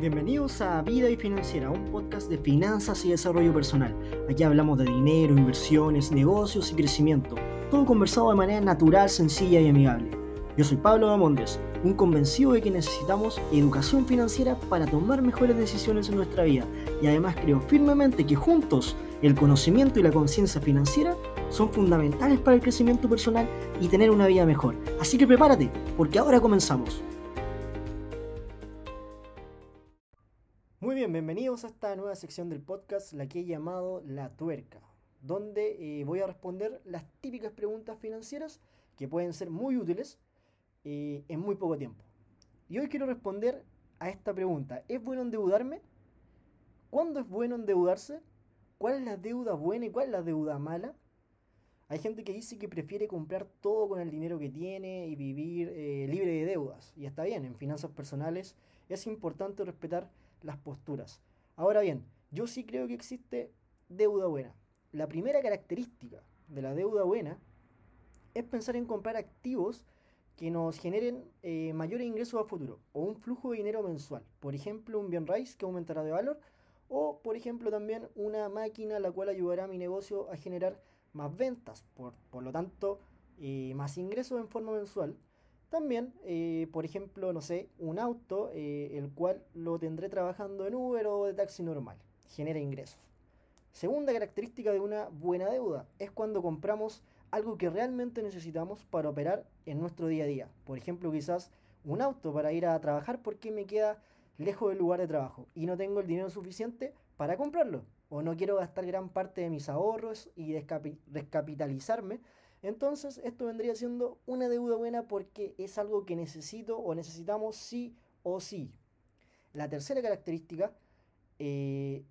Bienvenidos a Vida y Financiera, un podcast de finanzas y desarrollo personal. Aquí hablamos de dinero, inversiones, negocios y crecimiento, todo conversado de manera natural, sencilla y amigable. Yo soy Pablo Damondes, un convencido de que necesitamos educación financiera para tomar mejores decisiones en nuestra vida y además creo firmemente que juntos el conocimiento y la conciencia financiera son fundamentales para el crecimiento personal y tener una vida mejor. Así que prepárate, porque ahora comenzamos. Bien, bienvenidos a esta nueva sección del podcast, la que he llamado La Tuerca, donde eh, voy a responder las típicas preguntas financieras que pueden ser muy útiles eh, en muy poco tiempo. Y hoy quiero responder a esta pregunta. ¿Es bueno endeudarme? ¿Cuándo es bueno endeudarse? ¿Cuál es la deuda buena y cuál es la deuda mala? Hay gente que dice que prefiere comprar todo con el dinero que tiene y vivir eh, libre de deudas. Y está bien, en finanzas personales es importante respetar las posturas. Ahora bien, yo sí creo que existe deuda buena. La primera característica de la deuda buena es pensar en comprar activos que nos generen eh, mayores ingresos a futuro o un flujo de dinero mensual. Por ejemplo, un bien raíz que aumentará de valor o, por ejemplo, también una máquina la cual ayudará a mi negocio a generar más ventas, por, lo tanto, eh, más ingresos en forma mensual. También, eh, por ejemplo, no sé, un auto, el cual lo tendré trabajando en Uber o de taxi normal, genera ingresos. Segunda característica de una buena deuda es cuando compramos algo que realmente necesitamos para operar en nuestro día a día. Por ejemplo, quizás un auto para ir a trabajar porque me queda lejos del lugar de trabajo y no tengo el dinero suficiente para comprarlo. O no quiero gastar gran parte de mis ahorros y descapitalizarme. Entonces esto vendría siendo una deuda buena porque es algo que necesito o necesitamos sí o sí. La tercera característica eh,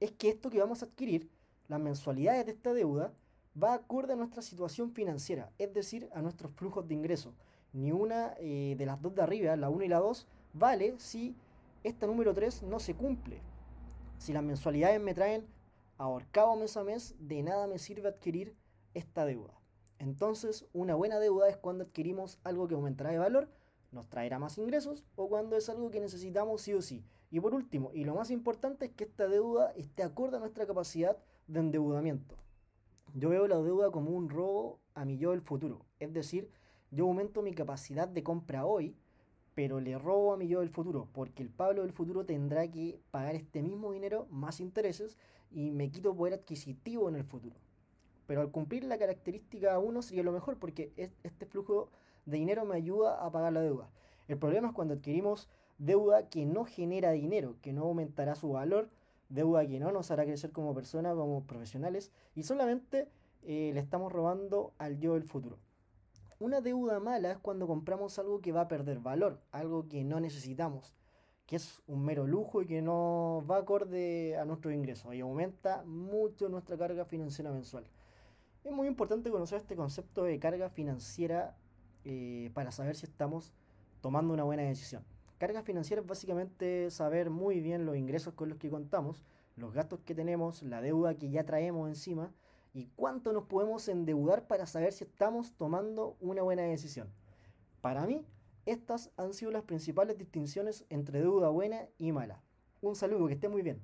es que esto que vamos a adquirir, las mensualidades de esta deuda, va acorde a nuestra situación financiera, es decir, a nuestros flujos de ingreso. Ni una eh, de las dos de arriba, la 1 y la 2, vale si esta número 3 no se cumple. Si las mensualidades me traen ahorcado mes a mes, de nada me sirve adquirir esta deuda. Entonces, una buena deuda es cuando adquirimos algo que aumentará de valor, nos traerá más ingresos o cuando es algo que necesitamos sí o sí. Y por último, y lo más importante es que esta deuda esté acorde a nuestra capacidad de endeudamiento. Yo veo la deuda como un robo a mi yo del futuro. Es decir, yo aumento mi capacidad de compra hoy, pero le robo a mi yo del futuro, porque el Pablo del futuro tendrá que pagar este mismo dinero más intereses y me quito poder adquisitivo en el futuro. Pero al cumplir la característica 1 sería lo mejor, porque este flujo de dinero me ayuda a pagar la deuda. El problema es cuando adquirimos deuda que no genera dinero, que no aumentará su valor deuda que no nos hará crecer como personas, como profesionales, y solamente eh, le estamos robando al yo del futuro. Una deuda mala es cuando compramos algo que va a perder valor, algo que no necesitamos, que es un mero lujo y que no va acorde a nuestros ingresos y aumenta mucho nuestra carga financiera mensual. Es muy importante conocer este concepto de carga financiera eh, para saber si estamos tomando una buena decisión. Carga financiera es básicamente saber muy bien los ingresos con los que contamos, los gastos que tenemos, la deuda que ya traemos encima y cuánto nos podemos endeudar para saber si estamos tomando una buena decisión. Para mí, estas han sido las principales distinciones entre deuda buena y mala. Un saludo, que esté muy bien.